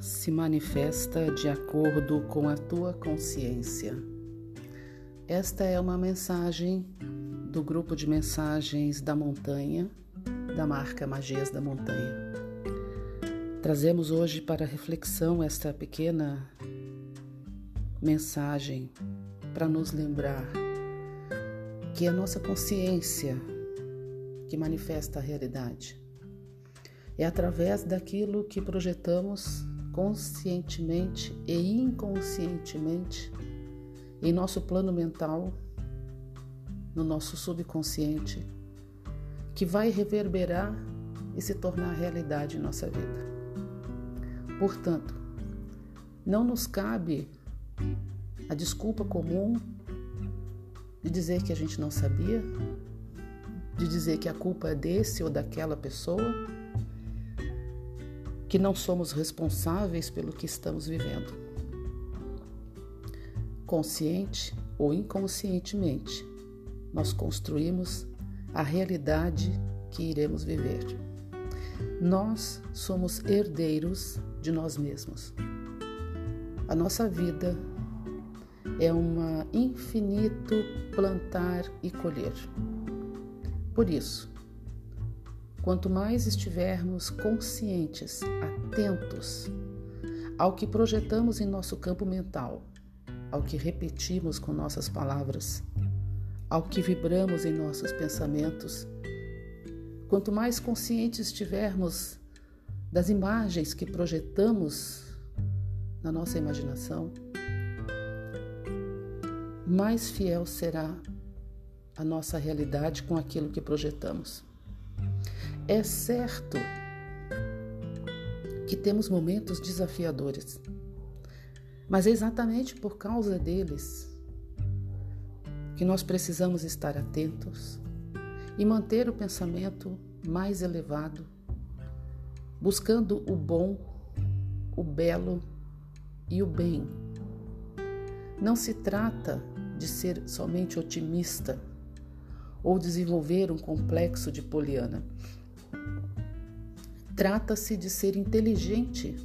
se manifesta de acordo com a tua consciência. Esta é uma mensagem do grupo de mensagens da montanha, da marca Magias da Montanha. Trazemos hoje para reflexão esta pequena mensagem para nos lembrar que é a nossa consciência que manifesta a realidade. É através daquilo que projetamos conscientemente e inconscientemente em nosso plano mental, no nosso subconsciente, que vai reverberar e se tornar realidade em nossa vida. Portanto, não nos cabe a desculpa comum de dizer que a gente não sabia, de dizer que a culpa é desse ou daquela pessoa, que não somos responsáveis pelo que estamos vivendo. Consciente ou inconscientemente, nós construímos a realidade que iremos viver. Nós somos herdeiros de nós mesmos. A nossa vida é um infinito plantar e colher. Por isso, quanto mais estivermos conscientes, atentos ao que projetamos em nosso campo mental, ao que repetimos com nossas palavras, ao que vibramos em nossos pensamentos, quanto mais conscientes estivermos das imagens que projetamos na nossa imaginação, mais fiel será a nossa realidade com aquilo que projetamos. É certo que temos momentos desafiadores, mas é exatamente por causa deles que nós precisamos estar atentos e manter o pensamento mais elevado, buscando o bom, o belo e o bem. Não se trata de ser somente otimista ou desenvolver um complexo de poliana. Trata-se de ser inteligente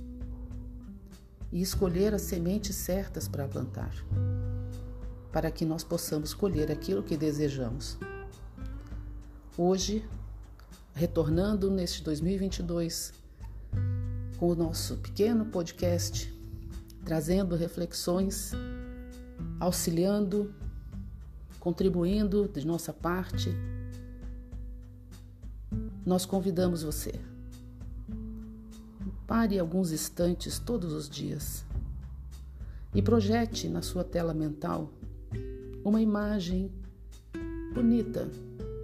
e escolher as sementes certas para plantar, para que nós possamos colher aquilo que desejamos. Hoje, retornando neste 2022 com o nosso pequeno podcast, trazendo reflexões auxiliando, contribuindo de nossa parte, nós convidamos você. Pare alguns instantes todos os dias e projete na sua tela mental uma imagem bonita,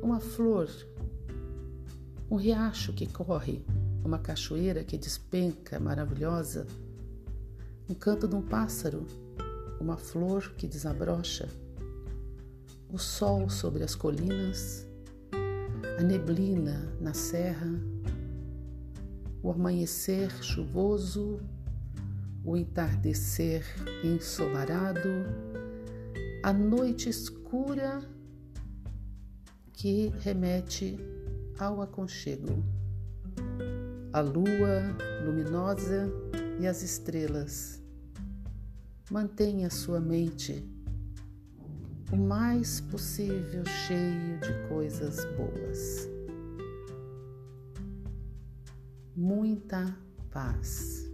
uma flor, um riacho que corre, uma cachoeira que despenca maravilhosa, um canto de um pássaro uma flor que desabrocha, o sol sobre as colinas, a neblina na serra, o amanhecer chuvoso, o entardecer ensolarado, a noite escura que remete ao aconchego, a lua luminosa e as estrelas Mantenha sua mente o mais possível cheio de coisas boas. Muita paz.